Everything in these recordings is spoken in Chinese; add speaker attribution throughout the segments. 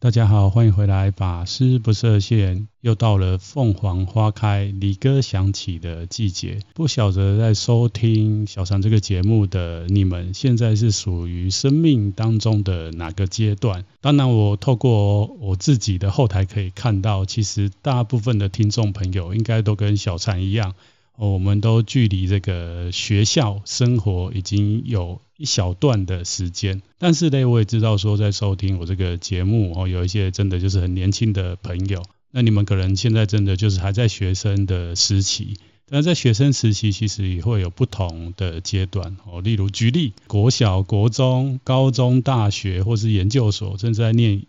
Speaker 1: 大家好，欢迎回来。法师不设限，又到了凤凰花开、离歌响起的季节。不晓得在收听小禅这个节目的你们，现在是属于生命当中的哪个阶段？当然，我透过我自己的后台可以看到，其实大部分的听众朋友应该都跟小禅一样。哦我们都距离这个学校生活已经有一小段的时间，但是呢，我也知道说在收听我这个节目哦，有一些真的就是很年轻的朋友，那你们可能现在真的就是还在学生的时期，但在学生时期其实也会有不同的阶段哦，例如举例，国小、国中、高中、大学或是研究所，正在念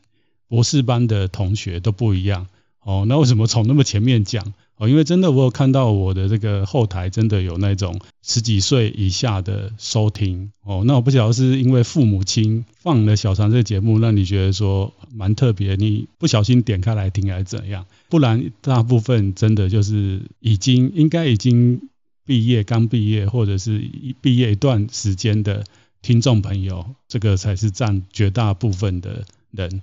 Speaker 1: 博士班的同学都不一样哦。那为什么从那么前面讲？哦，因为真的，我有看到我的这个后台，真的有那种十几岁以下的收听哦。那我不晓得是因为父母亲放了小禅这个节目，让你觉得说蛮特别，你不小心点开来听还是怎样？不然大部分真的就是已经应该已经毕业，刚毕业或者是毕业一段时间的听众朋友，这个才是占绝大部分的人。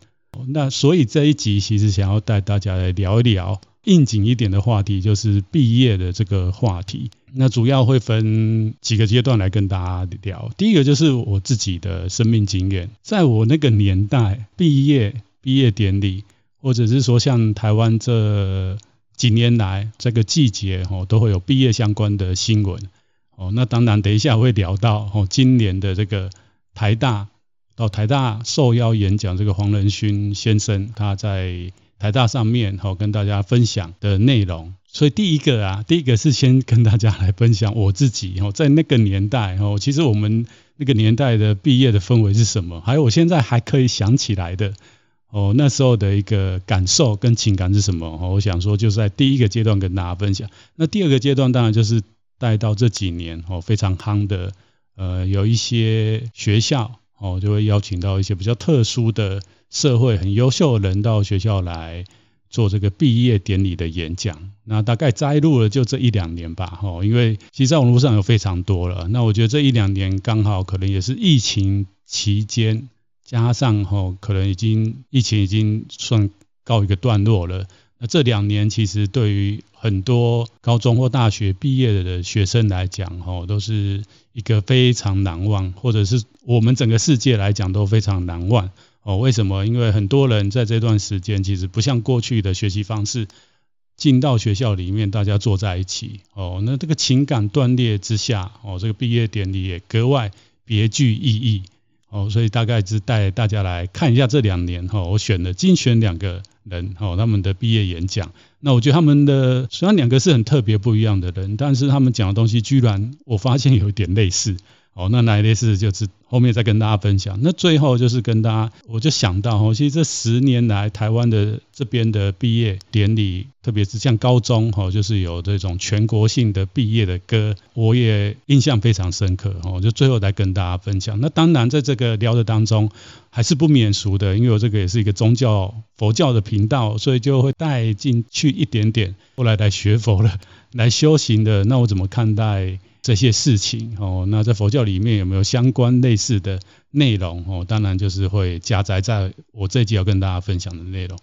Speaker 1: 那所以这一集其实想要带大家来聊一聊。应景一点的话题就是毕业的这个话题，那主要会分几个阶段来跟大家聊。第一个就是我自己的生命经验，在我那个年代，毕业毕业典礼，或者是说像台湾这几年来这个季节哦，都会有毕业相关的新闻哦。那当然，等一下会聊到哦，今年的这个台大到台大受邀演讲这个黄仁勋先生，他在。台大上面好跟大家分享的内容，所以第一个啊，第一个是先跟大家来分享我自己哦，在那个年代哦，其实我们那个年代的毕业的氛围是什么？还有我现在还可以想起来的哦，那时候的一个感受跟情感是什么？我想说就是在第一个阶段跟大家分享。那第二个阶段当然就是带到这几年哦，非常夯的呃，有一些学校哦，就会邀请到一些比较特殊的。社会很优秀的人到学校来做这个毕业典礼的演讲，那大概摘录了就这一两年吧，吼，因为其实在网络上有非常多了。那我觉得这一两年刚好可能也是疫情期间，加上吼可能已经疫情已经算告一个段落了。那这两年其实对于很多高中或大学毕业的学生来讲，吼都是一个非常难忘，或者是我们整个世界来讲都非常难忘。哦，为什么？因为很多人在这段时间其实不像过去的学习方式，进到学校里面，大家坐在一起。哦，那这个情感断裂之下，哦，这个毕业典礼也格外别具意义。哦，所以大概是带大家来看一下这两年，哈，我选了精选两个人，哦，他们的毕业演讲。那我觉得他们的虽然两个是很特别不一样的人，但是他们讲的东西居然我发现有一点类似。哦，那哪一类似就是后面再跟大家分享。那最后就是跟大家，我就想到哦，其实这十年来台湾的这边的毕业典礼，特别是像高中哈，就是有这种全国性的毕业的歌，我也印象非常深刻哦。就最后来跟大家分享。那当然在这个聊的当中，还是不免俗的，因为我这个也是一个宗教佛教的频道，所以就会带进去一点点。后来来学佛了，来修行的，那我怎么看待？这些事情哦，那在佛教里面有没有相关类似的内容哦？当然就是会加载在我这集要跟大家分享的内容。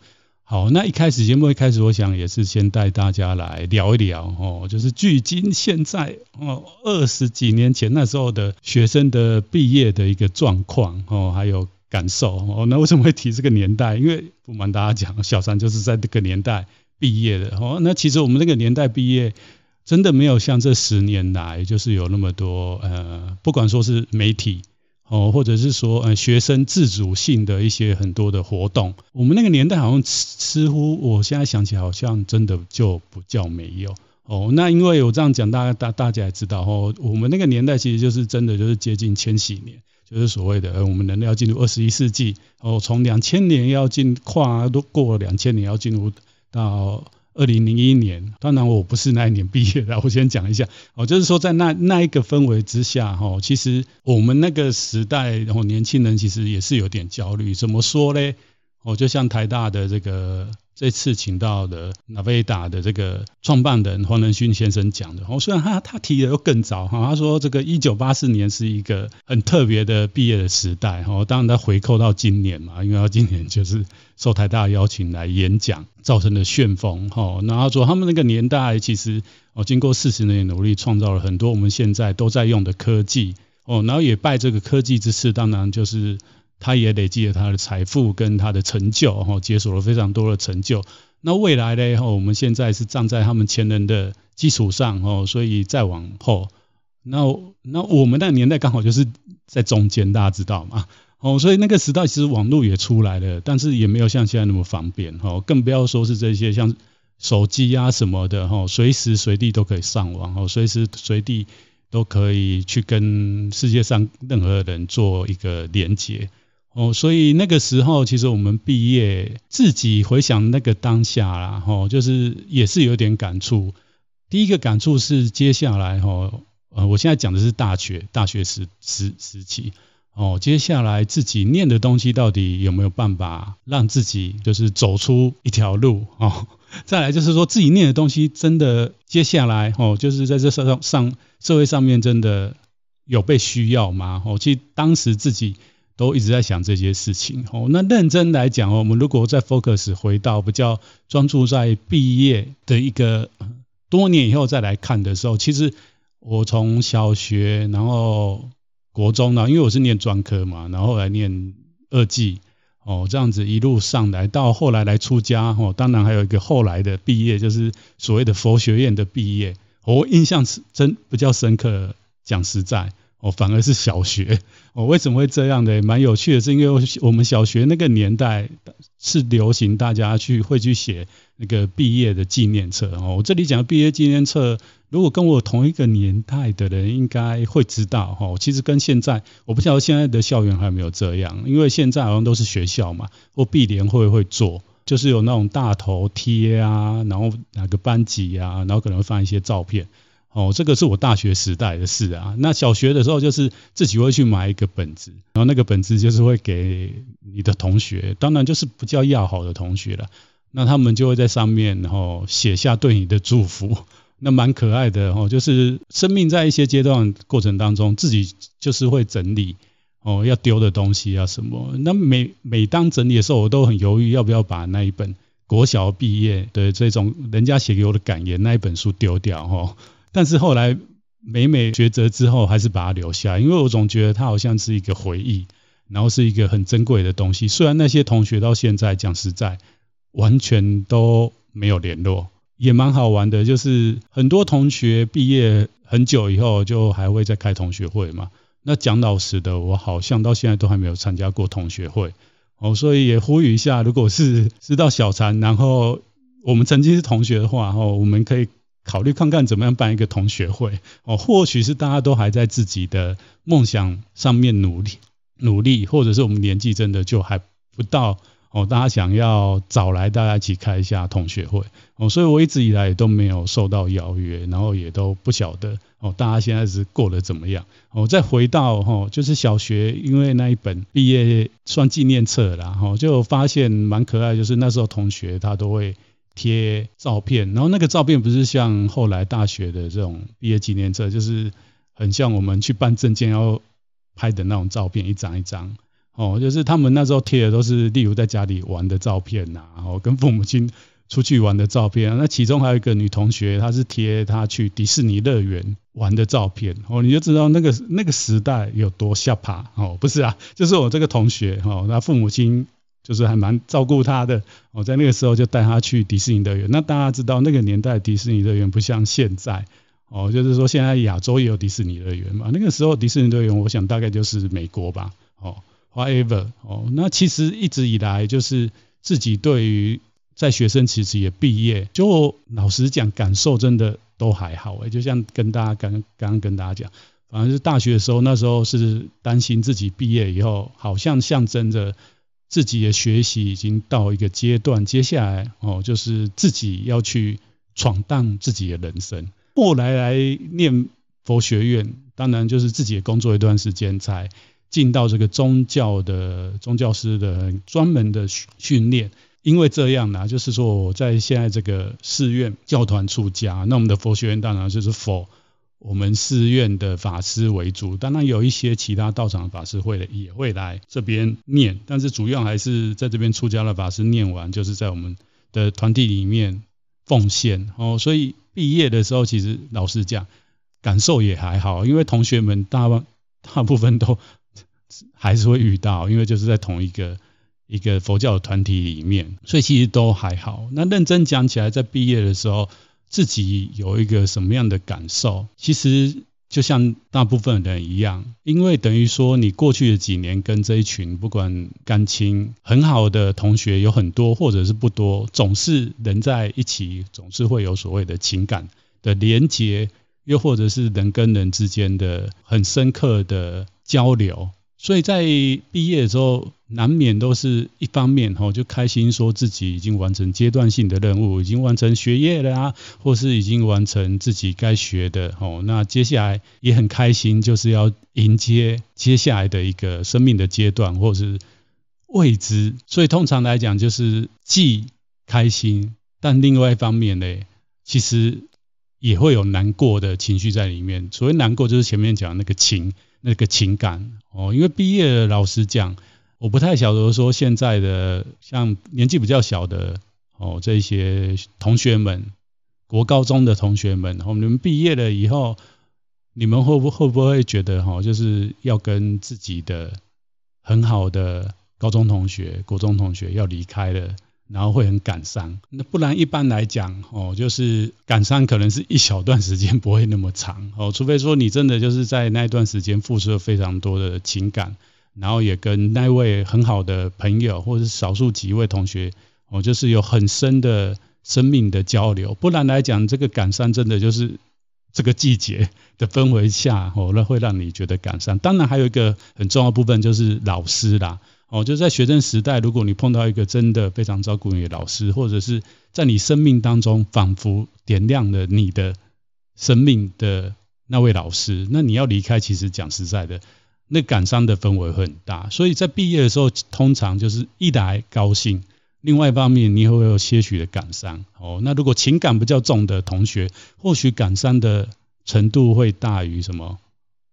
Speaker 1: 好，那一开始节目一开始，我想也是先带大家来聊一聊哦，就是距今现在哦二十几年前那时候的学生的毕业的一个状况哦，还有感受哦。那为什么会提这个年代？因为不瞒大家讲，小三就是在这个年代毕业的哦。那其实我们那个年代毕业。真的没有像这十年来，就是有那么多呃，不管说是媒体哦，或者是说呃学生自主性的一些很多的活动，我们那个年代好像似乎，我现在想起来好像真的就不叫没有哦。那因为我这样讲，大家大大家也知道哦，我们那个年代其实就是真的就是接近千禧年，就是所谓的呃我们人类要进入二十一世纪哦，从两千年要进跨都过了两千年要进入到。二零零一年，当然我不是那一年毕业的，我先讲一下，哦，就是说在那那一个氛围之下，哈，其实我们那个时代，然后年轻人其实也是有点焦虑，怎么说呢？哦，就像台大的这个这次请到的 Naveda 的这个创办人黄仁勋先生讲的。哦，虽然他他提的又更早哈，他说这个一九八四年是一个很特别的毕业的时代。哦，当然他回扣到今年嘛，因为他今年就是受台大邀请来演讲造成的旋风。哈，然后说他们那个年代其实哦，经过四十年的努力，创造了很多我们现在都在用的科技。哦，然后也拜这个科技之赐，当然就是。他也累积了他的财富跟他的成就，哈，解锁了非常多的成就。那未来呢？哈，我们现在是站在他们前人的基础上，哦，所以再往后，那那我们那个年代刚好就是在中间，大家知道吗？哦，所以那个时代其实网络也出来了，但是也没有像现在那么方便，哈，更不要说是这些像手机啊什么的，哈，随时随地都可以上网，哦，随时随地都可以去跟世界上任何人做一个连接。哦，所以那个时候，其实我们毕业，自己回想那个当下啦，吼，就是也是有点感触。第一个感触是，接下来，吼，呃，我现在讲的是大学，大学时时时期，哦，接下来自己念的东西到底有没有办法让自己就是走出一条路，哦，再来就是说自己念的东西真的接下来，哦，就是在这社上上社会上面真的有被需要吗？哦，其实当时自己。都一直在想这些事情哦。那认真来讲哦，我们如果再 focus 回到比较专注在毕业的一个多年以后再来看的时候，其实我从小学，然后国中呢，因为我是念专科嘛，然后来念二技哦，这样子一路上来到后来来出家哦，当然还有一个后来的毕业，就是所谓的佛学院的毕业，我印象是真比较深刻，讲实在。哦，反而是小学哦，为什么会这样的？蛮有趣的，是因为我们小学那个年代是流行大家去会去写那个毕业的纪念册哦。我这里讲毕业纪念册，如果跟我同一个年代的人应该会知道哈。其实跟现在我不知道现在的校园还有没有这样，因为现在好像都是学校嘛，或毕联会会做，就是有那种大头贴啊，然后哪个班级啊，然后可能会放一些照片。哦，这个是我大学时代的事啊。那小学的时候，就是自己会去买一个本子，然后那个本子就是会给你的同学，当然就是比较要好的同学了。那他们就会在上面，然后写下对你的祝福，那蛮可爱的哦。就是生命在一些阶段过程当中，自己就是会整理哦，要丢的东西啊什么。那每每当整理的时候，我都很犹豫要不要把那一本国小毕业的这种人家写给我的感言那一本书丢掉哈。但是后来每每抉择之后，还是把它留下，因为我总觉得它好像是一个回忆，然后是一个很珍贵的东西。虽然那些同学到现在讲实在，完全都没有联络，也蛮好玩的。就是很多同学毕业很久以后，就还会再开同学会嘛。那讲老实的，我好像到现在都还没有参加过同学会哦，所以也呼吁一下，如果是知道小禅，然后我们曾经是同学的话，哦，我们可以。考虑看看怎么样办一个同学会哦，或许是大家都还在自己的梦想上面努力努力，或者是我们年纪真的就还不到哦，大家想要找来大家一起开一下同学会哦，所以我一直以来也都没有受到邀约，然后也都不晓得哦，大家现在是过得怎么样哦？再回到哦，就是小学，因为那一本毕业算纪念册啦，哈，就发现蛮可爱，就是那时候同学他都会。贴照片，然后那个照片不是像后来大学的这种毕业纪念册，就是很像我们去办证件要拍的那种照片，一张一张。哦，就是他们那时候贴的都是，例如在家里玩的照片呐，然后跟父母亲出去玩的照片。那其中还有一个女同学，她是贴她去迪士尼乐园玩的照片。哦，你就知道那个那个时代有多吓趴。哦，不是啊，就是我这个同学，哦，那父母亲。就是还蛮照顾他的，我在那个时候就带他去迪士尼乐园。那大家知道那个年代迪士尼乐园不像现在，哦，就是说现在亚洲也有迪士尼乐园嘛。那个时候迪士尼乐园，我想大概就是美国吧，哦，whatever，哦，那其实一直以来就是自己对于在学生其实也毕业，就老实讲感受真的都还好诶，就像跟大家刚刚刚跟大家讲，反正是大学的时候，那时候是担心自己毕业以后好像象征着。自己的学习已经到一个阶段，接下来哦，就是自己要去闯荡自己的人生。后来来念佛学院，当然就是自己也工作一段时间，才进到这个宗教的宗教师的专门的训练。因为这样呢，就是说我在现在这个寺院教团出家，那我们的佛学院当然就是佛我们寺院的法师为主，当然有一些其他道场的法师会也会来这边念，但是主要还是在这边出家的法师念完，就是在我们的团体里面奉献哦。所以毕业的时候，其实老实讲，感受也还好，因为同学们大大部分都还是会遇到，因为就是在同一个。一个佛教的团体里面，所以其实都还好。那认真讲起来，在毕业的时候，自己有一个什么样的感受？其实就像大部分人一样，因为等于说你过去的几年跟这一群不管感情很好的同学有很多，或者是不多，总是人在一起，总是会有所谓的情感的连结，又或者是人跟人之间的很深刻的交流。所以在毕业的时候，难免都是一方面吼，就开心说自己已经完成阶段性的任务，已经完成学业了啊，或是已经完成自己该学的吼。那接下来也很开心，就是要迎接接下来的一个生命的阶段，或是未知。所以通常来讲，就是既开心，但另外一方面呢，其实也会有难过的情绪在里面。所谓难过，就是前面讲那个情。那个情感哦，因为毕业，老实讲，我不太晓得说现在的像年纪比较小的哦，这些同学们，国高中的同学们，你们毕业了以后，你们会不会不会觉得哈，就是要跟自己的很好的高中同学、国中同学要离开了？然后会很感伤，那不然一般来讲，哦，就是感伤可能是一小段时间，不会那么长，哦，除非说你真的就是在那一段时间付出了非常多的情感，然后也跟那位很好的朋友或者是少数几位同学，哦，就是有很深的生命的交流，不然来讲，这个感伤真的就是这个季节的氛围下，哦，那会让你觉得感伤。当然还有一个很重要部分就是老师啦。哦，就在学生时代，如果你碰到一个真的非常照顾你的老师，或者是在你生命当中仿佛点亮了你的生命的那位老师，那你要离开，其实讲实在的，那感伤的氛围会很大。所以在毕业的时候，通常就是一来高兴，另外一方面你也会有些许的感伤。哦，那如果情感比较重的同学，或许感伤的程度会大于什么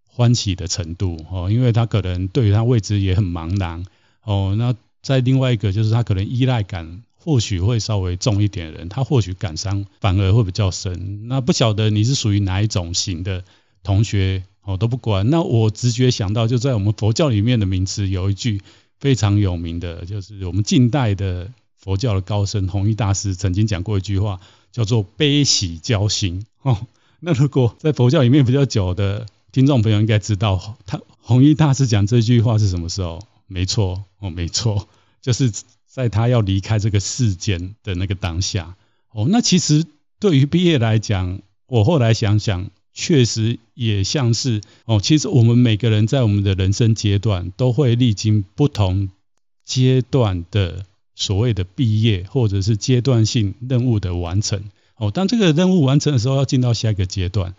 Speaker 1: 欢喜的程度。哦，因为他可能对于他位置也很茫然。哦，那再另外一个就是他可能依赖感或许会稍微重一点的人，他或许感伤反而会比较深。那不晓得你是属于哪一种型的同学，哦都不管。那我直觉想到，就在我们佛教里面的名词有一句非常有名的，就是我们近代的佛教的高僧弘一大师曾经讲过一句话，叫做悲喜交心。哦，那如果在佛教里面比较久的听众朋友应该知道，他弘一大师讲这句话是什么时候？没错，哦，没错，就是在他要离开这个世间的那个当下，哦，那其实对于毕业来讲，我后来想想，确实也像是，哦，其实我们每个人在我们的人生阶段都会历经不同阶段的所谓的毕业，或者是阶段性任务的完成，哦，当这个任务完成的时候，要进到下一个阶段。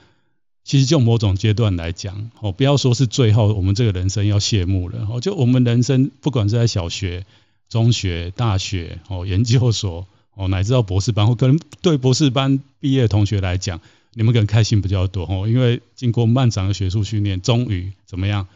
Speaker 1: 其实就某种阶段来讲，哦，不要说是最后我们这个人生要谢幕了，哦，就我们人生不管是在小学、中学、大学、哦研究所、哦乃至到博士班，或可能对博士班毕业的同学来讲，你们可能开心比较多，哦，因为经过漫长的学术训练，终于怎么样？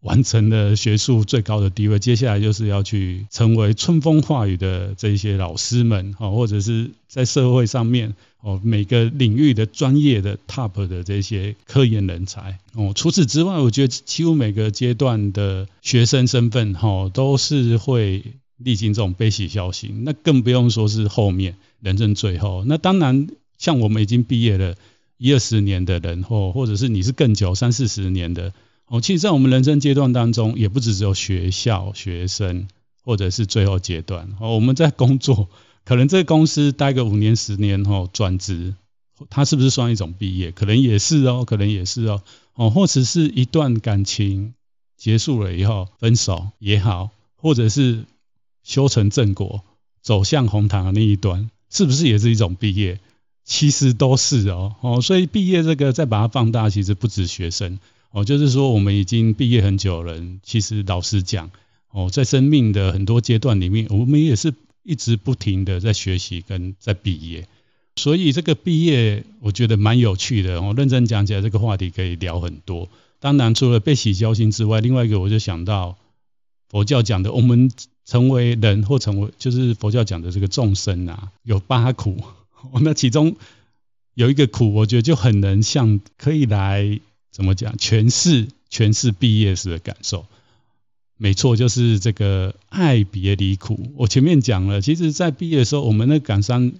Speaker 1: 完成了学术最高的地位，接下来就是要去成为春风化雨的这一些老师们，或者是在社会上面哦每个领域的专业的 top 的这些科研人才哦。除此之外，我觉得几乎每个阶段的学生身份哈都是会历经这种悲喜交心，那更不用说是后面人生最后。那当然，像我们已经毕业了一二十年的人，或或者是你是更久三四十年的。哦，其实，在我们人生阶段当中，也不只只有学校、学生，或者是最后阶段。哦，我们在工作，可能这个公司待个五年、十年后转职，它是不是算一种毕业？可能也是哦，可能也是哦。哦，或者是一段感情结束了以后分手也好，或者是修成正果，走向红毯的那一端，是不是也是一种毕业？其实都是哦。哦，所以毕业这个再把它放大，其实不止学生。哦，就是说我们已经毕业很久了，其实老实讲，哦，在生命的很多阶段里面，我们也是一直不停的在学习跟在毕业。所以这个毕业我觉得蛮有趣的我，认真讲起来这个话题可以聊很多。当然除了悲喜交心之外，另外一个我就想到佛教讲的，我们成为人或成为就是佛教讲的这个众生啊，有八苦。那其中有一个苦，我觉得就很能像可以来怎么讲诠释诠释毕业时的感受。没错，就是这个爱别离苦。我前面讲了，其实在毕业的时候，我们的感伤。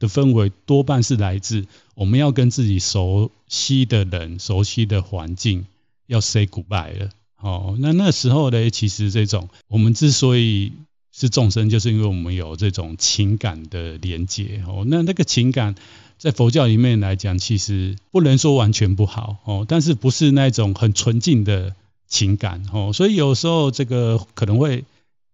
Speaker 1: 的氛围多半是来自我们要跟自己熟悉的人、熟悉的环境要 say goodbye 了。哦，那那时候呢，其实这种我们之所以是众生，就是因为我们有这种情感的连接。哦，那那个情感在佛教里面来讲，其实不能说完全不好。哦，但是不是那种很纯净的情感。哦，所以有时候这个可能会。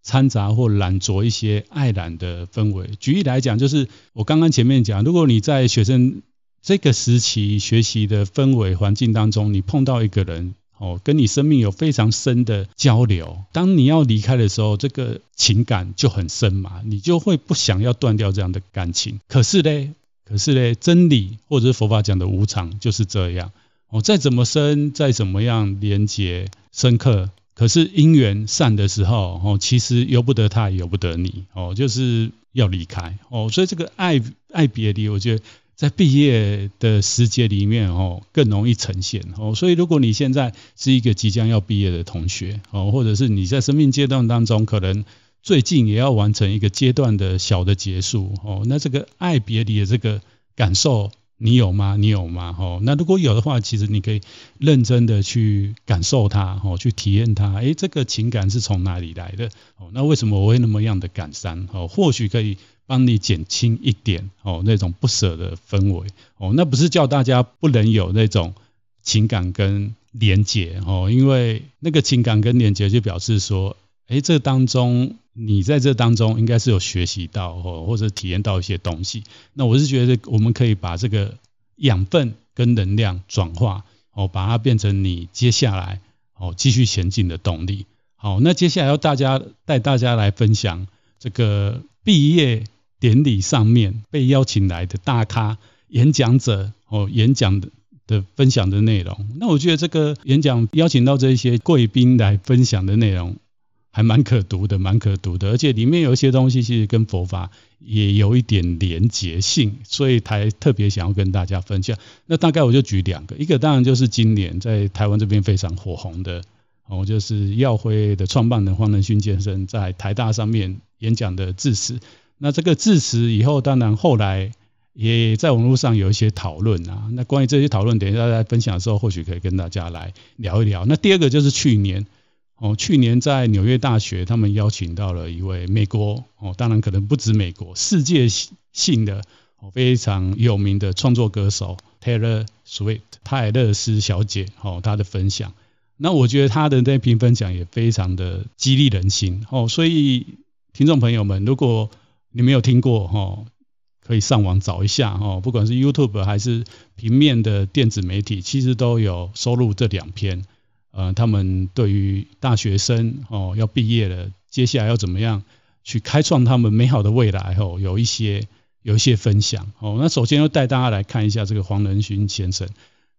Speaker 1: 掺杂或染着一些爱染的氛围。举例来讲，就是我刚刚前面讲，如果你在学生这个时期学习的氛围环境当中，你碰到一个人哦，跟你生命有非常深的交流，当你要离开的时候，这个情感就很深嘛，你就会不想要断掉这样的感情。可是嘞，可是嘞，真理或者是佛法讲的无常就是这样哦，再怎么深，再怎么样连结深刻。可是因缘散的时候，哦，其实由不得他，也由不得你，哦，就是要离开，哦，所以这个爱爱别离，我觉得在毕业的时节里面，哦，更容易呈现，哦，所以如果你现在是一个即将要毕业的同学，哦，或者是你在生命阶段当中，可能最近也要完成一个阶段的小的结束，哦，那这个爱别离的这个感受。你有吗？你有吗？哦，那如果有的话，其实你可以认真的去感受它，哦，去体验它。诶，这个情感是从哪里来的？哦，那为什么我会那么样的感伤？哦，或许可以帮你减轻一点哦那种不舍的氛围。哦，那不是叫大家不能有那种情感跟连结哦，因为那个情感跟连结就表示说，诶，这当中。你在这当中应该是有学习到哦，或者体验到一些东西。那我是觉得我们可以把这个养分跟能量转化哦，把它变成你接下来哦继续前进的动力。好，那接下来要大家带大家来分享这个毕业典礼上面被邀请来的大咖演讲者哦，演讲的的分享的内容。那我觉得这个演讲邀请到这些贵宾来分享的内容。还蛮可读的，蛮可读的，而且里面有一些东西其实跟佛法也有一点连结性，所以才特别想要跟大家分享。那大概我就举两个，一个当然就是今年在台湾这边非常火红的哦，就是耀辉的创办人黄仁勋先生在台大上面演讲的致辞。那这个致辞以后，当然后来也在网络上有一些讨论啊。那关于这些讨论，等一下在分享的时候，或许可以跟大家来聊一聊。那第二个就是去年。哦，去年在纽约大学，他们邀请到了一位美国哦，当然可能不止美国，世界性的哦非常有名的创作歌手 Taylor Swift 泰勒斯小姐哦，她的分享，那我觉得她的那篇分享也非常的激励人心哦，所以听众朋友们，如果你没有听过哈，可以上网找一下哦，不管是 YouTube 还是平面的电子媒体，其实都有收录这两篇。呃，他们对于大学生哦要毕业了，接下来要怎么样去开创他们美好的未来哦，有一些有一些分享哦。那首先要带大家来看一下这个黄仁勋先生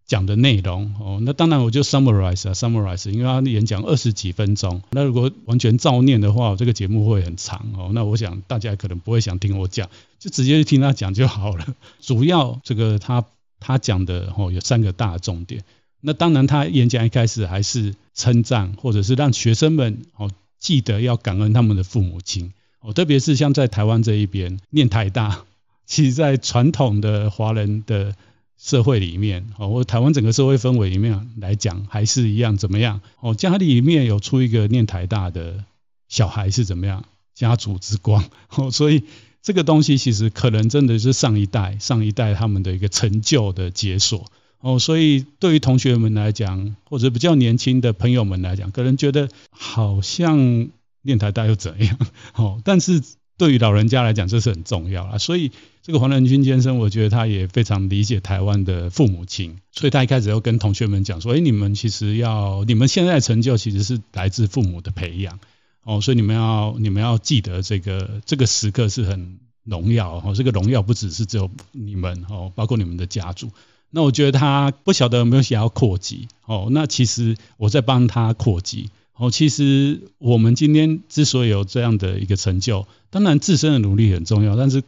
Speaker 1: 讲的内容哦。那当然我就 summarize 啊 summarize，因为他演讲二十几分钟，那如果完全照念的话，这个节目会很长哦。那我想大家可能不会想听我讲，就直接去听他讲就好了。主要这个他他讲的哦有三个大重点。那当然，他演讲一开始还是称赞，或者是让学生们哦记得要感恩他们的父母亲哦，特别是像在台湾这一边念台大，其实在传统的华人的社会里面哦，或台湾整个社会氛围里面来讲，还是一样怎么样哦？家里面有出一个念台大的小孩是怎么样？家族之光 哦，所以这个东西其实可能真的是上一代上一代他们的一个成就的解锁。哦，所以对于同学们来讲，或者比较年轻的朋友们来讲，可能觉得好像念台大又怎样？哦，但是对于老人家来讲，这是很重要啊。所以这个黄仁勋先生，我觉得他也非常理解台湾的父母亲，所以他一开始要跟同学们讲说：“哎，你们其实要，你们现在成就其实是来自父母的培养。哦，所以你们要你们要记得这个这个时刻是很荣耀哦，这个荣耀不只是只有你们哦，包括你们的家族。那我觉得他不晓得有没有想要扩级哦，那其实我在帮他扩级哦。其实我们今天之所以有这样的一个成就，当然自身的努力很重要，但是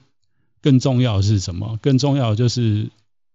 Speaker 1: 更重要的是什么？更重要的就是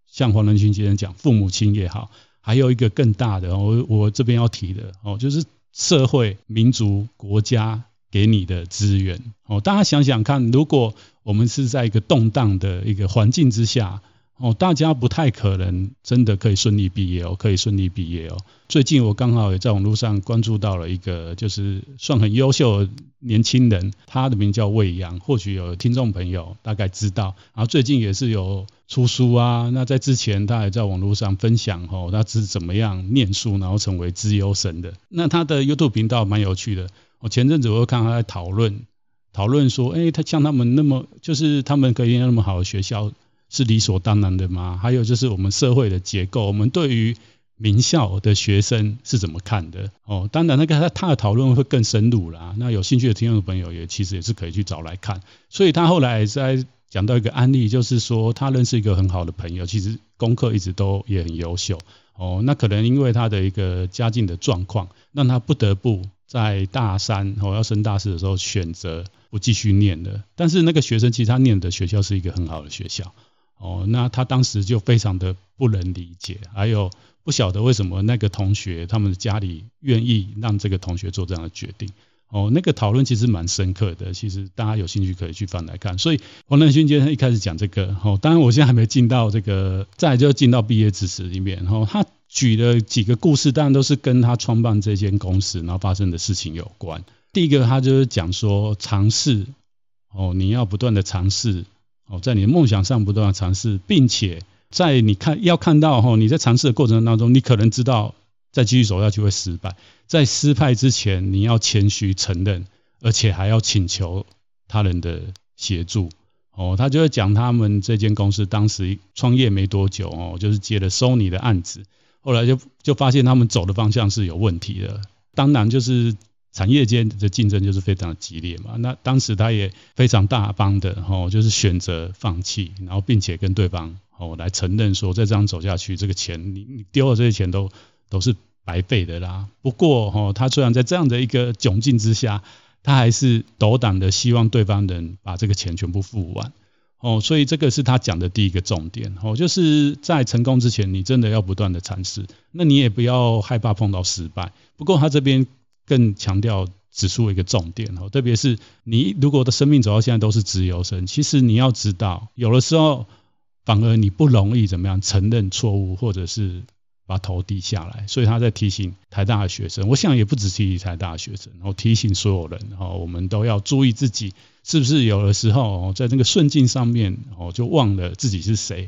Speaker 1: 像黄仁勋先生讲，父母亲也好，还有一个更大的，我我这边要提的哦，就是社会、民族、国家给你的资源哦。大家想想看，如果我们是在一个动荡的一个环境之下。哦，大家不太可能真的可以顺利毕业哦，可以顺利毕业哦。最近我刚好也在网络上关注到了一个，就是算很优秀的年轻人，他的名叫魏扬，或许有听众朋友大概知道。然后最近也是有出书啊，那在之前他还在网络上分享哦，他是怎么样念书，然后成为资优生的。那他的 YouTube 频道蛮有趣的，我前阵子我看他在讨论，讨论说，哎，他像他们那么，就是他们可以念那么好的学校。是理所当然的吗？还有就是我们社会的结构，我们对于名校的学生是怎么看的？哦，当然那个他他的讨论会更深入啦。那有兴趣的听众朋友也其实也是可以去找来看。所以他后来在讲到一个案例，就是说他认识一个很好的朋友，其实功课一直都也很优秀。哦，那可能因为他的一个家境的状况，让他不得不在大三哦要升大四的时候选择不继续念了。但是那个学生其实他念的学校是一个很好的学校。哦，那他当时就非常的不能理解，还有不晓得为什么那个同学他们的家里愿意让这个同学做这样的决定。哦，那个讨论其实蛮深刻的，其实大家有兴趣可以去翻来看。所以黄仁勋先生一开始讲这个，哦，当然我现在还没进到这个，再就进到毕业致辞里面。然后他举了几个故事，当然都是跟他创办这间公司然后发生的事情有关。第一个他就是讲说尝试，哦，你要不断的尝试。哦，在你的梦想上不断的尝试，并且在你看要看到哈，你在尝试的过程当中，你可能知道再继续走下去会失败，在失败之前，你要谦虚承认，而且还要请求他人的协助。哦，他就会讲他们这间公司当时创业没多久哦，就是接了收你的案子，后来就就发现他们走的方向是有问题的，当然就是。产业间的竞争就是非常的激烈嘛，那当时他也非常大方的吼，就是选择放弃，然后并且跟对方吼来承认说，再这样走下去，这个钱你你丢了这些钱都都是白费的啦。不过吼，他虽然在这样的一个窘境之下，他还是斗胆的希望对方能把这个钱全部付完。哦，所以这个是他讲的第一个重点哦，就是在成功之前，你真的要不断的尝试，那你也不要害怕碰到失败。不过他这边。更强调指出一个重点哦，特别是你如果的生命走到现在都是自由生，其实你要知道，有的时候反而你不容易怎么样承认错误，或者是把头低下来。所以他在提醒台大的学生，我想也不只提醒台大的学生，然后提醒所有人哦，我们都要注意自己是不是有的时候在那个顺境上面哦就忘了自己是谁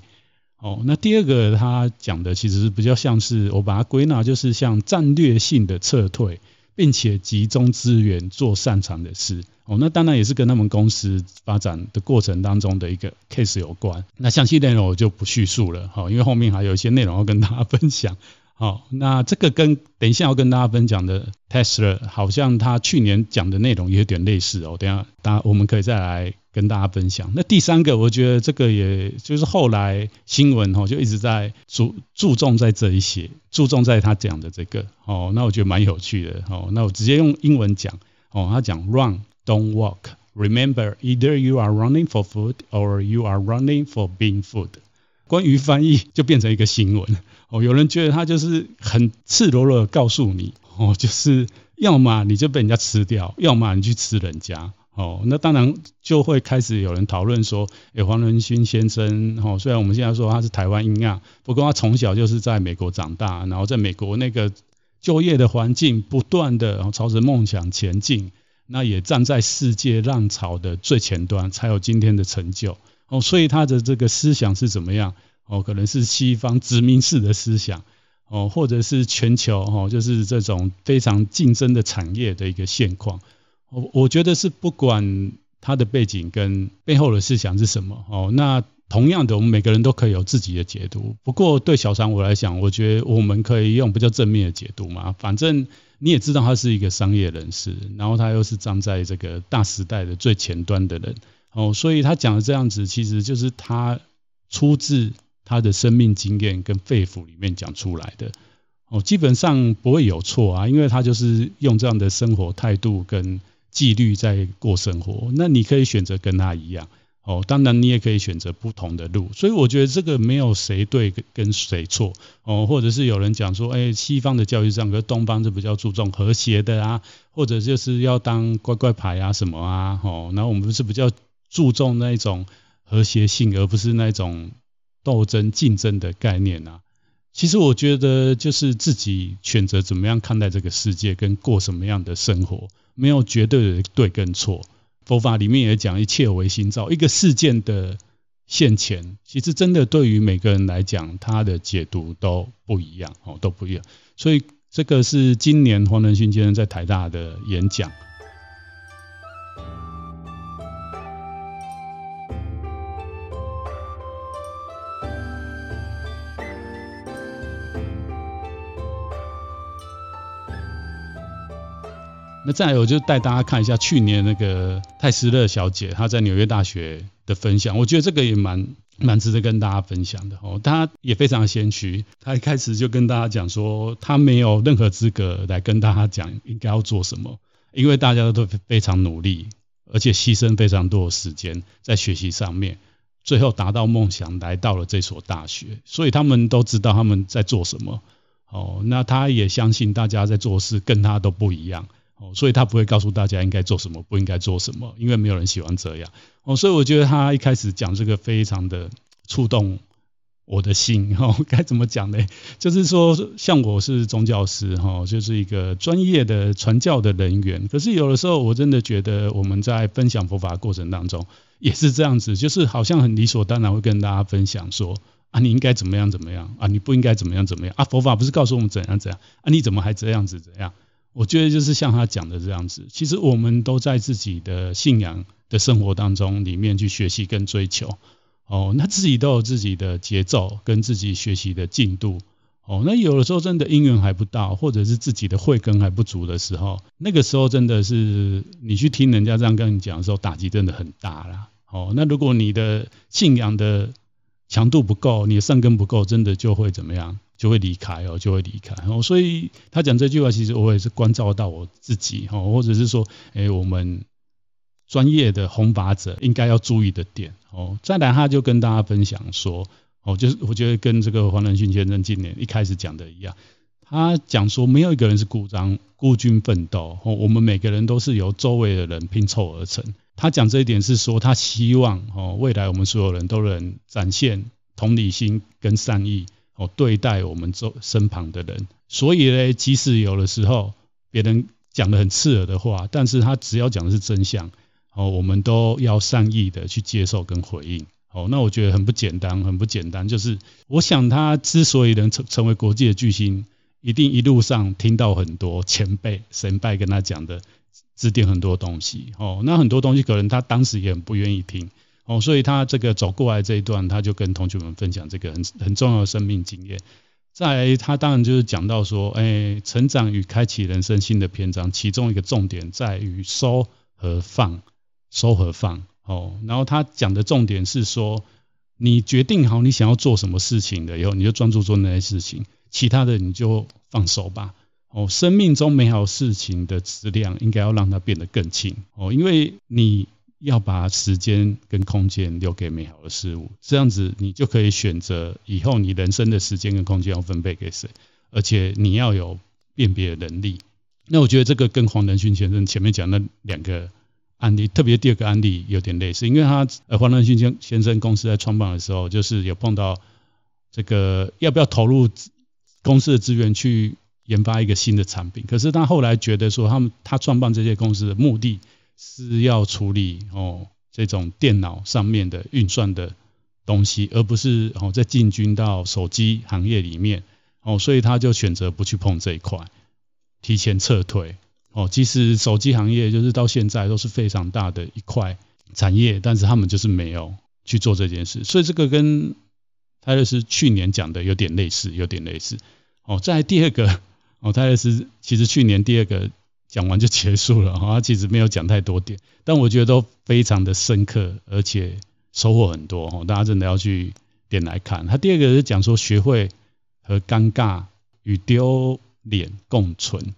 Speaker 1: 哦。那第二个他讲的其实是比较像是我把它归纳，就是像战略性的撤退。并且集中资源做擅长的事哦，那当然也是跟他们公司发展的过程当中的一个 case 有关。那详细内容我就不叙述了哈，因为后面还有一些内容要跟大家分享。好，那这个跟等一下要跟大家分享的 Tesla 好像他去年讲的内容也有点类似哦。等下，大家我们可以再来跟大家分享。那第三个，我觉得这个也就是后来新闻哦，就一直在注注重在这一些，注重在他讲的这个哦。那我觉得蛮有趣的哦。那我直接用英文讲哦，他讲 Run, don't walk. Remember, either you are running for food or you are running for being food. 关于翻译就变成一个新闻哦，有人觉得他就是很赤裸裸的告诉你哦，就是要么你就被人家吃掉，要么你去吃人家。哦，那当然就会开始有人讨论说，诶，黄仁勋先生，哦，虽然我们现在说他是台湾英啊，不过他从小就是在美国长大，然后在美国那个就业的环境不断的朝着梦想前进，那也站在世界浪潮的最前端，才有今天的成就。哦，所以他的这个思想是怎么样？哦，可能是西方殖民式的思想，哦，或者是全球，哦，就是这种非常竞争的产业的一个现况。我我觉得是不管他的背景跟背后的思想是什么哦，那同样的，我们每个人都可以有自己的解读。不过对小常我来讲，我觉得我们可以用比较正面的解读嘛。反正你也知道他是一个商业人士，然后他又是站在这个大时代的最前端的人，哦，所以他讲的这样子，其实就是他出自他的生命经验跟肺腑里面讲出来的。哦，基本上不会有错啊，因为他就是用这样的生活态度跟纪律在过生活。那你可以选择跟他一样。哦，当然你也可以选择不同的路，所以我觉得这个没有谁对跟谁错哦，或者是有人讲说，哎，西方的教育上，跟东方是比较注重和谐的啊，或者就是要当乖乖牌啊什么啊，哦，然后我们是比较注重那一种和谐性，而不是那种斗争竞争的概念啊。其实我觉得就是自己选择怎么样看待这个世界，跟过什么样的生活，没有绝对的对跟错。佛法里面也讲一切唯心造，一个事件的现前，其实真的对于每个人来讲，他的解读都不一样哦，都不一样。所以这个是今年黄仁勋先生在台大的演讲。那再有，就带大家看一下去年那个泰斯勒小姐她在纽约大学的分享，我觉得这个也蛮蛮值得跟大家分享的哦。她也非常谦虚，她一开始就跟大家讲说，她没有任何资格来跟大家讲应该要做什么，因为大家都非常努力，而且牺牲非常多的时间在学习上面，最后达到梦想，来到了这所大学，所以他们都知道他们在做什么。哦，那她也相信大家在做事跟她都不一样。哦，所以他不会告诉大家应该做什么，不应该做什么，因为没有人喜欢这样。哦，所以我觉得他一开始讲这个非常的触动我的心。哈，该怎么讲呢？就是说，像我是宗教师，哈，就是一个专业的传教的人员。可是有的时候，我真的觉得我们在分享佛法的过程当中也是这样子，就是好像很理所当然会跟大家分享说啊，你应该怎么样怎么样啊，你不应该怎么样怎么样啊，佛法不是告诉我们怎样怎样啊，你怎么还这样子怎样？我觉得就是像他讲的这样子，其实我们都在自己的信仰的生活当中里面去学习跟追求，哦，那自己都有自己的节奏跟自己学习的进度，哦，那有的时候真的因缘还不到，或者是自己的慧根还不足的时候，那个时候真的是你去听人家这样跟你讲的时候，打击真的很大啦，哦，那如果你的信仰的强度不够，你的善根不够，真的就会怎么样？就会离开哦，就会离开哦。所以他讲这句话，其实我也是关照到我自己哦，或者是说，哎，我们专业的弘法者应该要注意的点哦。再来，他就跟大家分享说，哦，就是我觉得跟这个黄仁勋先生今年一开始讲的一样，他讲说没有一个人是孤张孤军奋斗哦，我们每个人都是由周围的人拼凑而成。他讲这一点是说，他希望哦，未来我们所有人都能展现同理心跟善意。哦，对待我们周身旁的人，所以呢，即使有的时候别人讲的很刺耳的话，但是他只要讲的是真相，哦，我们都要善意的去接受跟回应。哦，那我觉得很不简单，很不简单。就是我想他之所以能成成为国际的巨星，一定一路上听到很多前辈神拜跟他讲的指点很多东西。哦，那很多东西可能他当时也很不愿意听。哦，所以他这个走过来这一段，他就跟同学们分享这个很很重要的生命经验。再来，他当然就是讲到说，哎，成长与开启人生新的篇章，其中一个重点在于收和放，收和放。哦，然后他讲的重点是说，你决定好你想要做什么事情的以后，你就专注做那些事情，其他的你就放手吧。哦，生命中美好事情的质量应该要让它变得更轻。哦，因为你。要把时间跟空间留给美好的事物，这样子你就可以选择以后你人生的时间跟空间要分配给谁，而且你要有辨别的能力。那我觉得这个跟黄仁勋先生前面讲的两个案例，特别第二个案例有点类似，因为他呃黄仁勋先先生公司在创办的时候，就是有碰到这个要不要投入公司的资源去研发一个新的产品，可是他后来觉得说他们他创办这些公司的目的。是要处理哦这种电脑上面的运算的东西，而不是哦再进军到手机行业里面哦，所以他就选择不去碰这一块，提前撤退哦。即使手机行业就是到现在都是非常大的一块产业，但是他们就是没有去做这件事。所以这个跟泰勒斯去年讲的有点类似，有点类似。哦，再第二个，哦，泰勒斯其实去年第二个讲完就结束了，哈 其实没有讲太多点，但我觉得都非常的深刻，而且收获很多。哈，大家真的要去点来看。他第二个是讲说，学会和尴尬与丢脸共存，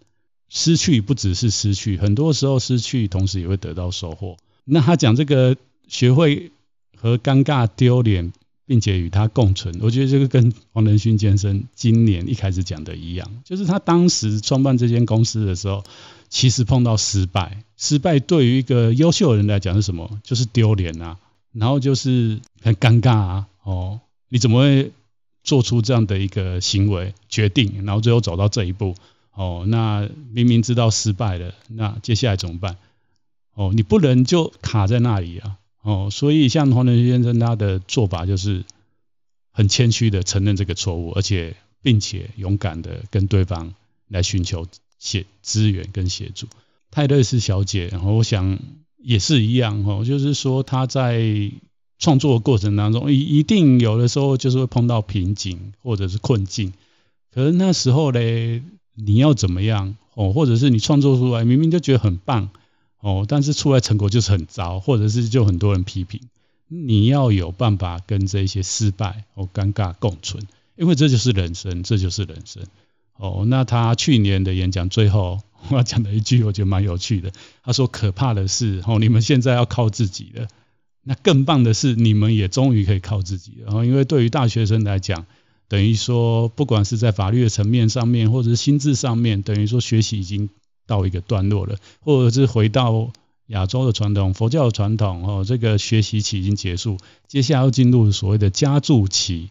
Speaker 1: 失去不只是失去，很多时候失去同时也会得到收获。那他讲这个学会和尴尬丢脸。并且与他共存，我觉得这个跟黄仁勋先生今年一开始讲的一样，就是他当时创办这间公司的时候，其实碰到失败，失败对于一个优秀的人来讲是什么？就是丢脸啊，然后就是很尴尬啊，哦，你怎么会做出这样的一个行为决定，然后最后走到这一步？哦，那明明知道失败了，那接下来怎么办？哦，你不能就卡在那里啊。哦，所以像黄仁勋先生他的做法就是很谦虚的承认这个错误，而且并且勇敢的跟对方来寻求协资源跟协助。泰勒斯小姐，然后我想也是一样哦，就是说她在创作的过程当中，一一定有的时候就是会碰到瓶颈或者是困境，可是那时候嘞，你要怎么样哦？或者是你创作出来明明就觉得很棒。哦，但是出来成果就是很糟，或者是就很多人批评。你要有办法跟这些失败或尴尬共存，因为这就是人生，这就是人生。哦，那他去年的演讲最后，我讲的一句，我觉得蛮有趣的。他说：“可怕的是，哦，你们现在要靠自己了。那更棒的是，你们也终于可以靠自己了。然后，因为对于大学生来讲，等于说，不管是在法律的层面上面，或者是心智上面，等于说学习已经。”到一个段落了，或者是回到亚洲的传统、佛教的传统哦，这个学习期已经结束，接下来要进入所谓的家住期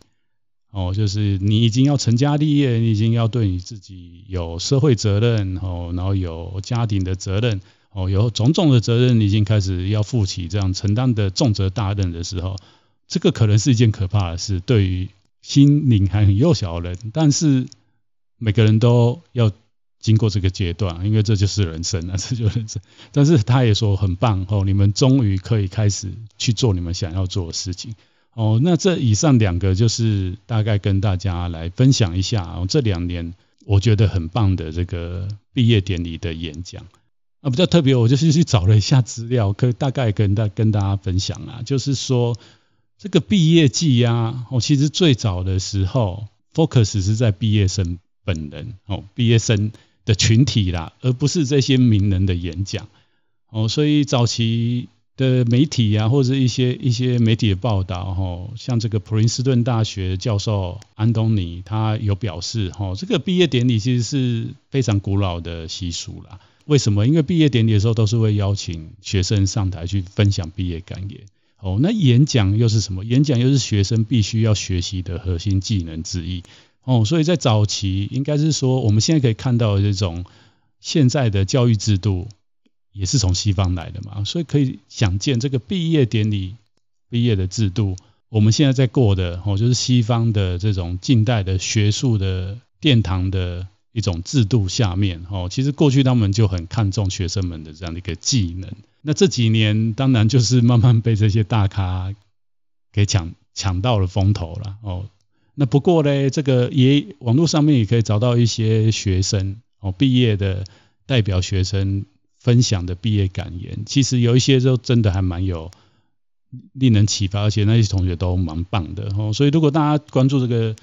Speaker 1: 哦，就是你已经要成家立业，你已经要对你自己有社会责任哦，然后有家庭的责任哦，有种种的责任，你已经开始要负起这样承担的重责大任的时候，这个可能是一件可怕的事，对于心灵还很幼小的人，但是每个人都要。经过这个阶段，因为这就是人生啊，这就是人生。但是他也说很棒哦，你们终于可以开始去做你们想要做的事情哦。那这以上两个就是大概跟大家来分享一下哦，这两年我觉得很棒的这个毕业典礼的演讲啊，比较特别，我就是去找了一下资料，可以大概跟大跟大家分享啊，就是说这个毕业季呀，哦，其实最早的时候 focus 是在毕业生本人哦，毕业生。的群体啦，而不是这些名人的演讲哦，所以早期的媒体啊，或者一些一些媒体的报道哦，像这个普林斯顿大学教授安东尼，他有表示哦，这个毕业典礼其实是非常古老的习俗啦。为什么？因为毕业典礼的时候都是会邀请学生上台去分享毕业感言哦，那演讲又是什么？演讲又是学生必须要学习的核心技能之一。哦，所以在早期，应该是说，我们现在可以看到的这种现在的教育制度，也是从西方来的嘛，所以可以想见这个毕业典礼、毕业的制度，我们现在在过的哦，就是西方的这种近代的学术的殿堂的一种制度下面哦，其实过去他们就很看重学生们的这样的一个技能，那这几年当然就是慢慢被这些大咖给抢抢到了风头了哦。那不过呢，这个也网络上面也可以找到一些学生哦，毕业的代表学生分享的毕业感言，其实有一些就真的还蛮有令人启发，而且那些同学都蛮棒的哦。所以如果大家关注这个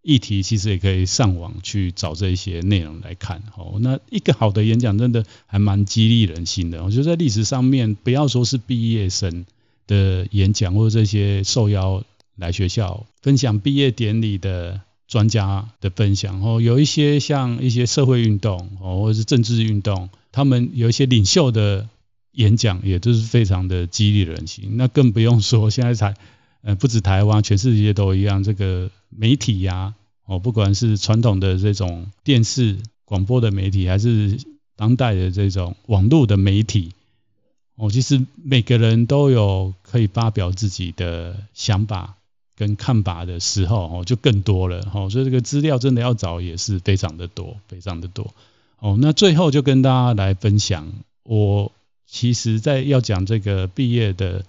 Speaker 1: 议题，其实也可以上网去找这些内容来看哦。那一个好的演讲真的还蛮激励人心的。我觉得在历史上面，不要说是毕业生的演讲或者这些受邀。来学校分享毕业典礼的专家的分享哦，有一些像一些社会运动哦，或者是政治运动，他们有一些领袖的演讲，也都是非常的激励人心。那更不用说现在才呃不止台湾，全世界都一样，这个媒体呀哦，不管是传统的这种电视广播的媒体，还是当代的这种网络的媒体。哦，其实每个人都有可以发表自己的想法。跟看法的时候哦，就更多了哦，所以这个资料真的要找也是非常的多，非常的多哦。那最后就跟大家来分享，我其实在要讲这个毕业的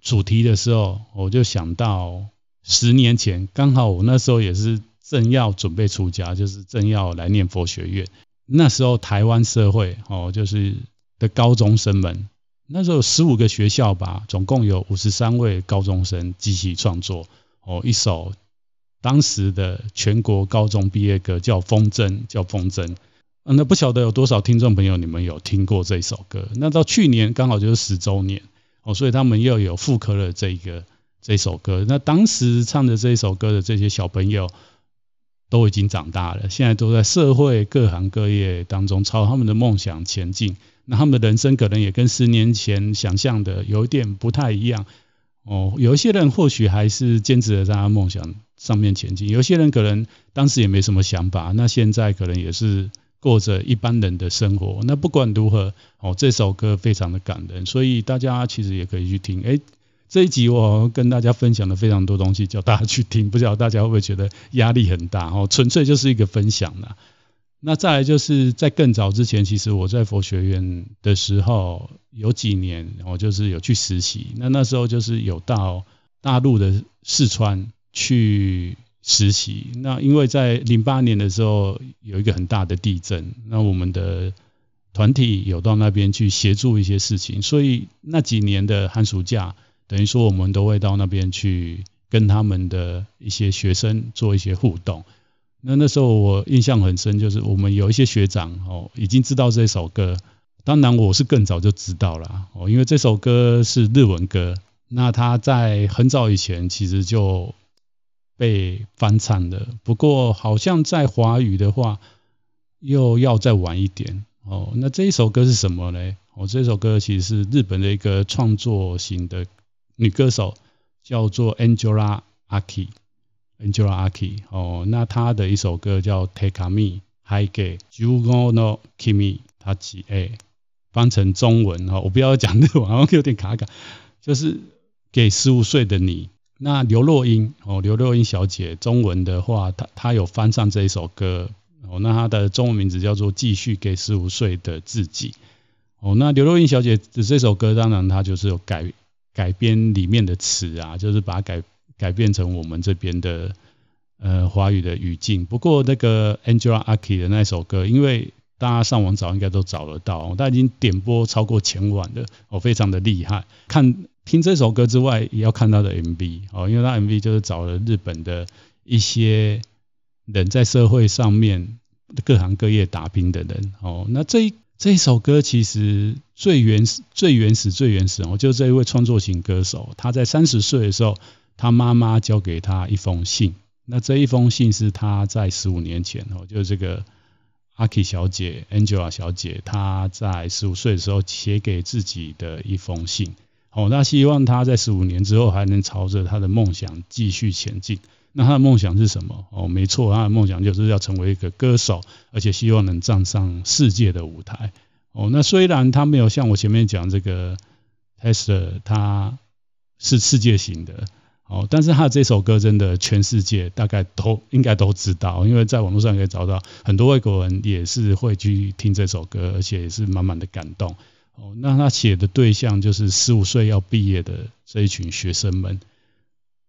Speaker 1: 主题的时候，我就想到十年前，刚好我那时候也是正要准备出家，就是正要来念佛学院。那时候台湾社会哦，就是的高中生们，那时候十五个学校吧，总共有五十三位高中生集体创作哦一首当时的全国高中毕业歌，叫《风筝》，叫《风筝》。那不晓得有多少听众朋友你们有听过这首歌？那到去年刚好就是十周年哦，所以他们又有复刻了这个这首歌。那当时唱的这首歌的这些小朋友。都已经长大了，现在都在社会各行各业当中朝他们的梦想前进。那他们的人生可能也跟十年前想象的有一点不太一样哦。有一些人或许还是坚持在他梦想上面前进，有些人可能当时也没什么想法，那现在可能也是过着一般人的生活。那不管如何，哦，这首歌非常的感人，所以大家其实也可以去听。诶这一集我跟大家分享了非常多东西，叫大家去听，不知道大家会不会觉得压力很大？哦，纯粹就是一个分享啦。那再来就是在更早之前，其实我在佛学院的时候有几年，我就是有去实习。那那时候就是有到大陆的四川去实习。那因为在零八年的时候有一个很大的地震，那我们的团体有到那边去协助一些事情，所以那几年的寒暑假。等于说，我们都会到那边去跟他们的一些学生做一些互动。那那时候我印象很深，就是我们有一些学长哦，已经知道这首歌。当然，我是更早就知道了哦，因为这首歌是日文歌。那他在很早以前其实就被翻唱了，不过好像在华语的话又要再晚一点哦。那这一首歌是什么呢？哦，这首歌其实是日本的一个创作型的。女歌手叫做 Angela Aki Angela Aki 哦，那她的一首歌叫 Tekami Hige Jugo no Kimi Tachi A，翻成中文哈，我不要讲日文，好像有点卡卡，就是给十五岁的你。那刘若英哦，刘若英小姐，中文的话，她她有翻唱这一首歌哦，那她的中文名字叫做继续给十五岁的自己哦，那刘若英小姐的这首歌，当然她就是有改。改编里面的词啊，就是把它改改变成我们这边的呃华语的语境。不过那个 Angela Aki 的那首歌，因为大家上网找应该都找得到，他已经点播超过千万了，哦，非常的厉害。看听这首歌之外，也要看他的 MV 哦，因为他 MV 就是找了日本的一些人在社会上面各行各业打拼的人哦，那这一。这一首歌其实最原始、最原始、最原始哦，就是这一位创作型歌手，他在三十岁的时候，他妈妈交给他一封信。那这一封信是他在十五年前哦，就是这个阿 K 小姐、Angela 小姐，她在十五岁的时候写给自己的一封信。哦，那希望他在十五年之后还能朝着他的梦想继续前进。那他的梦想是什么？哦，没错，他的梦想就是要成为一个歌手，而且希望能站上世界的舞台。哦，那虽然他没有像我前面讲这个 Tester，他是世界型的，哦，但是他这首歌真的全世界大概都应该都知道，因为在网络上可以找到很多外国人也是会去听这首歌，而且也是满满的感动。哦，那他写的对象就是十五岁要毕业的这一群学生们。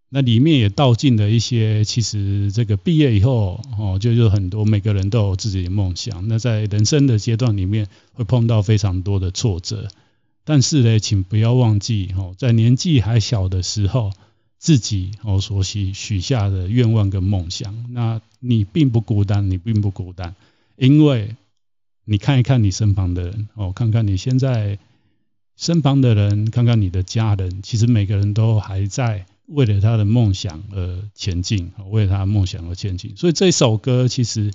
Speaker 1: 那里面也道尽了一些，其实这个毕业以后，哦，就有很多每个人都有自己的梦想。那在人生的阶段里面，会碰到非常多的挫折，但是呢，请不要忘记，哦，在年纪还小的时候，自己哦所许许下的愿望跟梦想，那你并不孤单，你并不孤单，因为你看一看你身旁的人，哦，看看你现在身旁的人，看看你的家人，其实每个人都还在。为了他的梦想而前进，哦为了他的梦想而前进。所以这首歌其实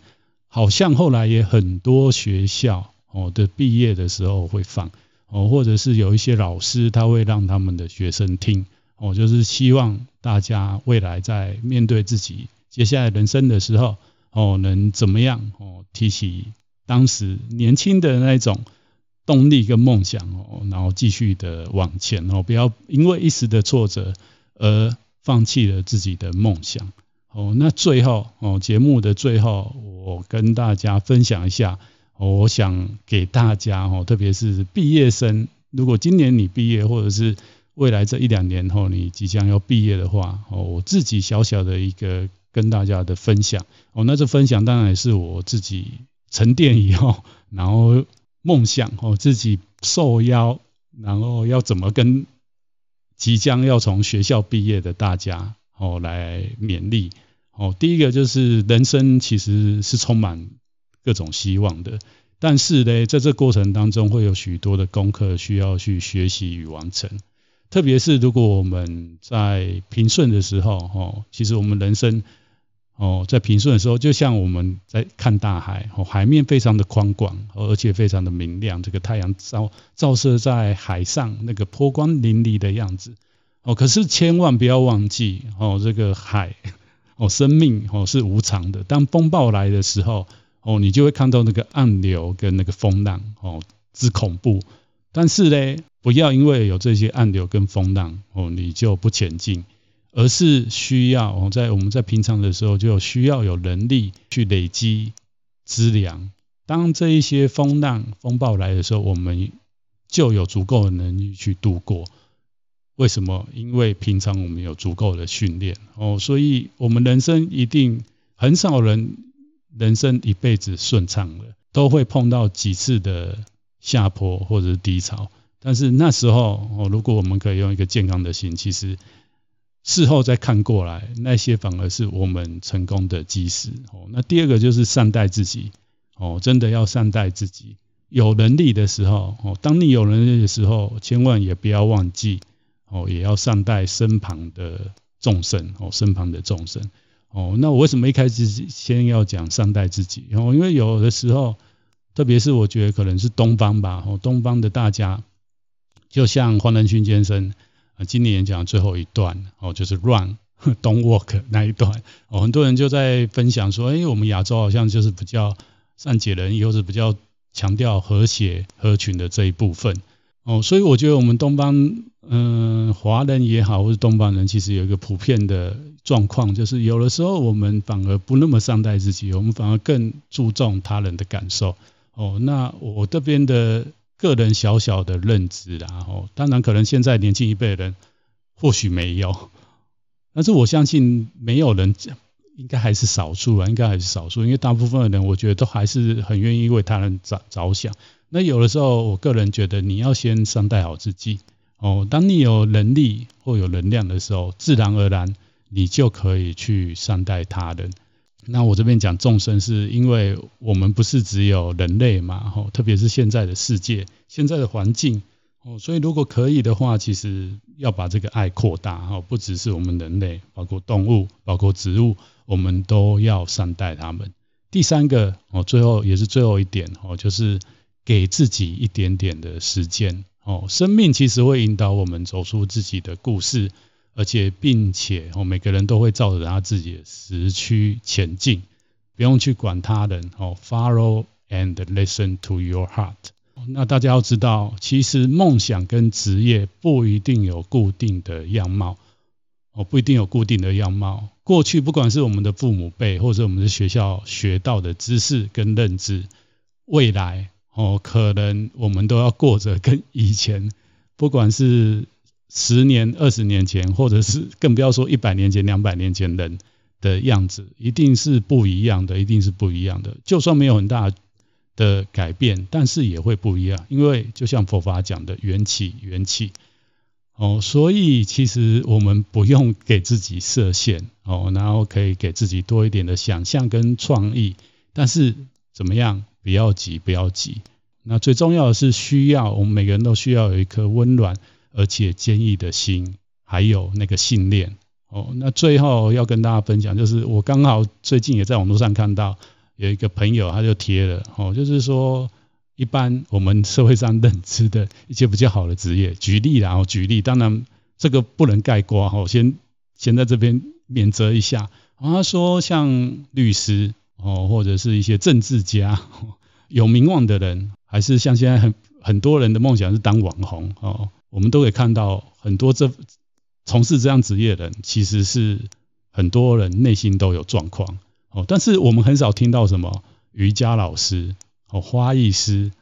Speaker 1: 好像后来也很多学校哦的毕业的时候会放哦，或者是有一些老师他会让他们的学生听哦，就是希望大家未来在面对自己接下来人生的时候哦，能怎么样哦，提起当时年轻的那种动力跟梦想哦，然后继续的往前哦，不要因为一时的挫折。而放弃了自己的梦想。哦，那最后哦，节目的最后，我跟大家分享一下，我想给大家哦，特别是毕业生，如果今年你毕业，或者是未来这一两年后你即将要毕业的话，哦，我自己小小的一个跟大家的分享，哦，那这分享当然也是我自己沉淀以后，然后梦想哦，自己受邀，然后要怎么跟即将要从学校毕业的大家哦来勉励。哦，第一个就是人生其实是充满各种希望的，但是呢，在这过程当中会有许多的功课需要去学习与完成。特别是如果我们在平顺的时候，哦，其实我们人生，哦，在平顺的时候，就像我们在看大海，哦，海面非常的宽广，而且非常的明亮，这个太阳照照射在海上，那个波光粼粼的样子。哦，可是千万不要忘记，哦，这个海。哦，生命哦是无常的。当风暴来的时候，哦，你就会看到那个暗流跟那个风浪，哦，之恐怖。但是呢，不要因为有这些暗流跟风浪，哦，你就不前进，而是需要哦，在我们在平常的时候就需要有能力去累积资粮。当这一些风浪风暴来的时候，我们就有足够的能力去度过。为什么？因为平常我们有足够的训练哦，所以我们人生一定很少人人生一辈子顺畅了，都会碰到几次的下坡或者是低潮。但是那时候哦，如果我们可以用一个健康的心，其实事后再看过来，那些反而是我们成功的基石哦。那第二个就是善待自己哦，真的要善待自己。有能力的时候哦，当你有能力的时候，千万也不要忘记。哦，也要善待身旁的众生哦，身旁的众生哦。那我为什么一开始先要讲善待自己？哦，因为有的时候，特别是我觉得可能是东方吧，哦，东方的大家，就像黄仁勋先生啊，今年讲最后一段哦，就是 run don't walk 那一段哦，很多人就在分享说，哎，我们亚洲好像就是比较善解人意，或是比较强调和谐合群的这一部分哦，所以我觉得我们东方。嗯，华人也好，或是东方人，其实有一个普遍的状况，就是有的时候我们反而不那么善待自己，我们反而更注重他人的感受。哦，那我这边的个人小小的认知啦，哦，当然可能现在年轻一辈人或许没有，但是我相信没有人，应该还是少数啊，应该还是少数，因为大部分的人，我觉得都还是很愿意为他人着着想。那有的时候，我个人觉得你要先善待好自己。哦，当你有能力或有能量的时候，自然而然你就可以去善待他人。那我这边讲众生，是因为我们不是只有人类嘛，吼，特别是现在的世界、现在的环境，哦，所以如果可以的话，其实要把这个爱扩大，哈，不只是我们人类，包括动物、包括植物，我们都要善待他们。第三个，哦，最后也是最后一点，哦，就是给自己一点点的时间。哦，生命其实会引导我们走出自己的故事，而且并且哦，每个人都会照着他自己的时区前进，不用去管他人哦。Follow and listen to your heart。那大家要知道，其实梦想跟职业不一定有固定的样貌哦，不一定有固定的样貌。过去不管是我们的父母辈，或者我们的学校学到的知识跟认知，未来。哦，可能我们都要过着跟以前，不管是十年、二十年前，或者是更不要说一百年前、两百年前人的样子，一定是不一样的，一定是不一样的。就算没有很大的改变，但是也会不一样，因为就像佛法讲的缘起，缘起。哦，所以其实我们不用给自己设限，哦，然后可以给自己多一点的想象跟创意，但是怎么样？不要急，不要急。那最重要的是，需要我们每个人都需要有一颗温暖而且坚毅的心，还有那个信念。哦，那最后要跟大家分享，就是我刚好最近也在网络上看到有一个朋友，他就贴了，哦，就是说一般我们社会上认知的一些比较好的职业，举例然后举例，当然这个不能概括，哈，先先在这边免责一下。他说像律师。哦，或者是一些政治家，有名望的人，还是像现在很很多人的梦想是当网红哦。我们都可以看到很多这从事这样职业的人，其实是很多人内心都有状况哦。但是我们很少听到什么瑜伽老师哦、花艺师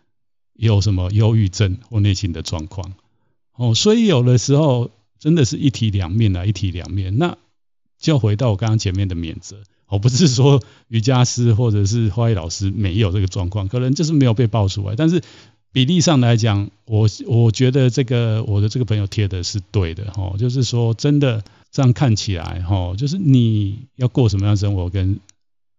Speaker 1: 有什么忧郁症或内心的状况哦，所以有的时候真的是一体两面啊，一体两面。那就回到我刚刚前面的免责，我不是说瑜伽师或者是花艺老师没有这个状况，可能就是没有被爆出来。但是比例上来讲，我我觉得这个我的这个朋友贴的是对的哈，就是说真的这样看起来哈，就是你要过什么样的生活跟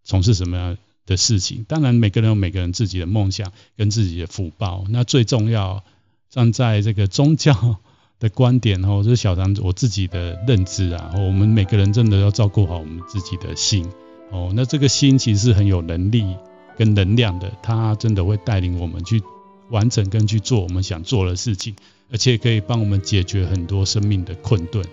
Speaker 1: 从事什么样的事情，当然每个人有每个人自己的梦想跟自己的福报，那最重要。站在这个宗教的观点哦，就是小禅我自己的认知啊，我们每个人真的要照顾好我们自己的心哦。那这个心其实是很有能力跟能量的，它真的会带领我们去完整跟去做我们想做的事情，而且可以帮我们解决很多生命的困顿。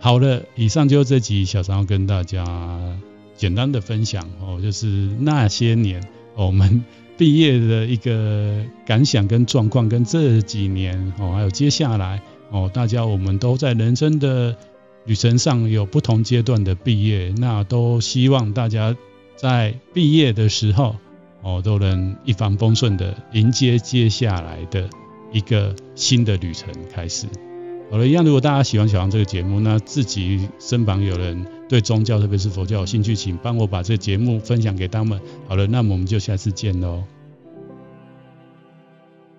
Speaker 1: 好了，以上就是这集小常要跟大家简单的分享哦，就是那些年我们。毕业的一个感想跟状况，跟这几年哦，还有接下来哦，大家我们都在人生的旅程上有不同阶段的毕业，那都希望大家在毕业的时候我，都能一帆风顺的迎接接下来的一个新的旅程开始。好了，一样，如果大家喜欢小王这个节目，那自己身旁有人对宗教，特别是佛教有兴趣，请帮我把这个节目分享给他们。好了，那么我们就下次见喽。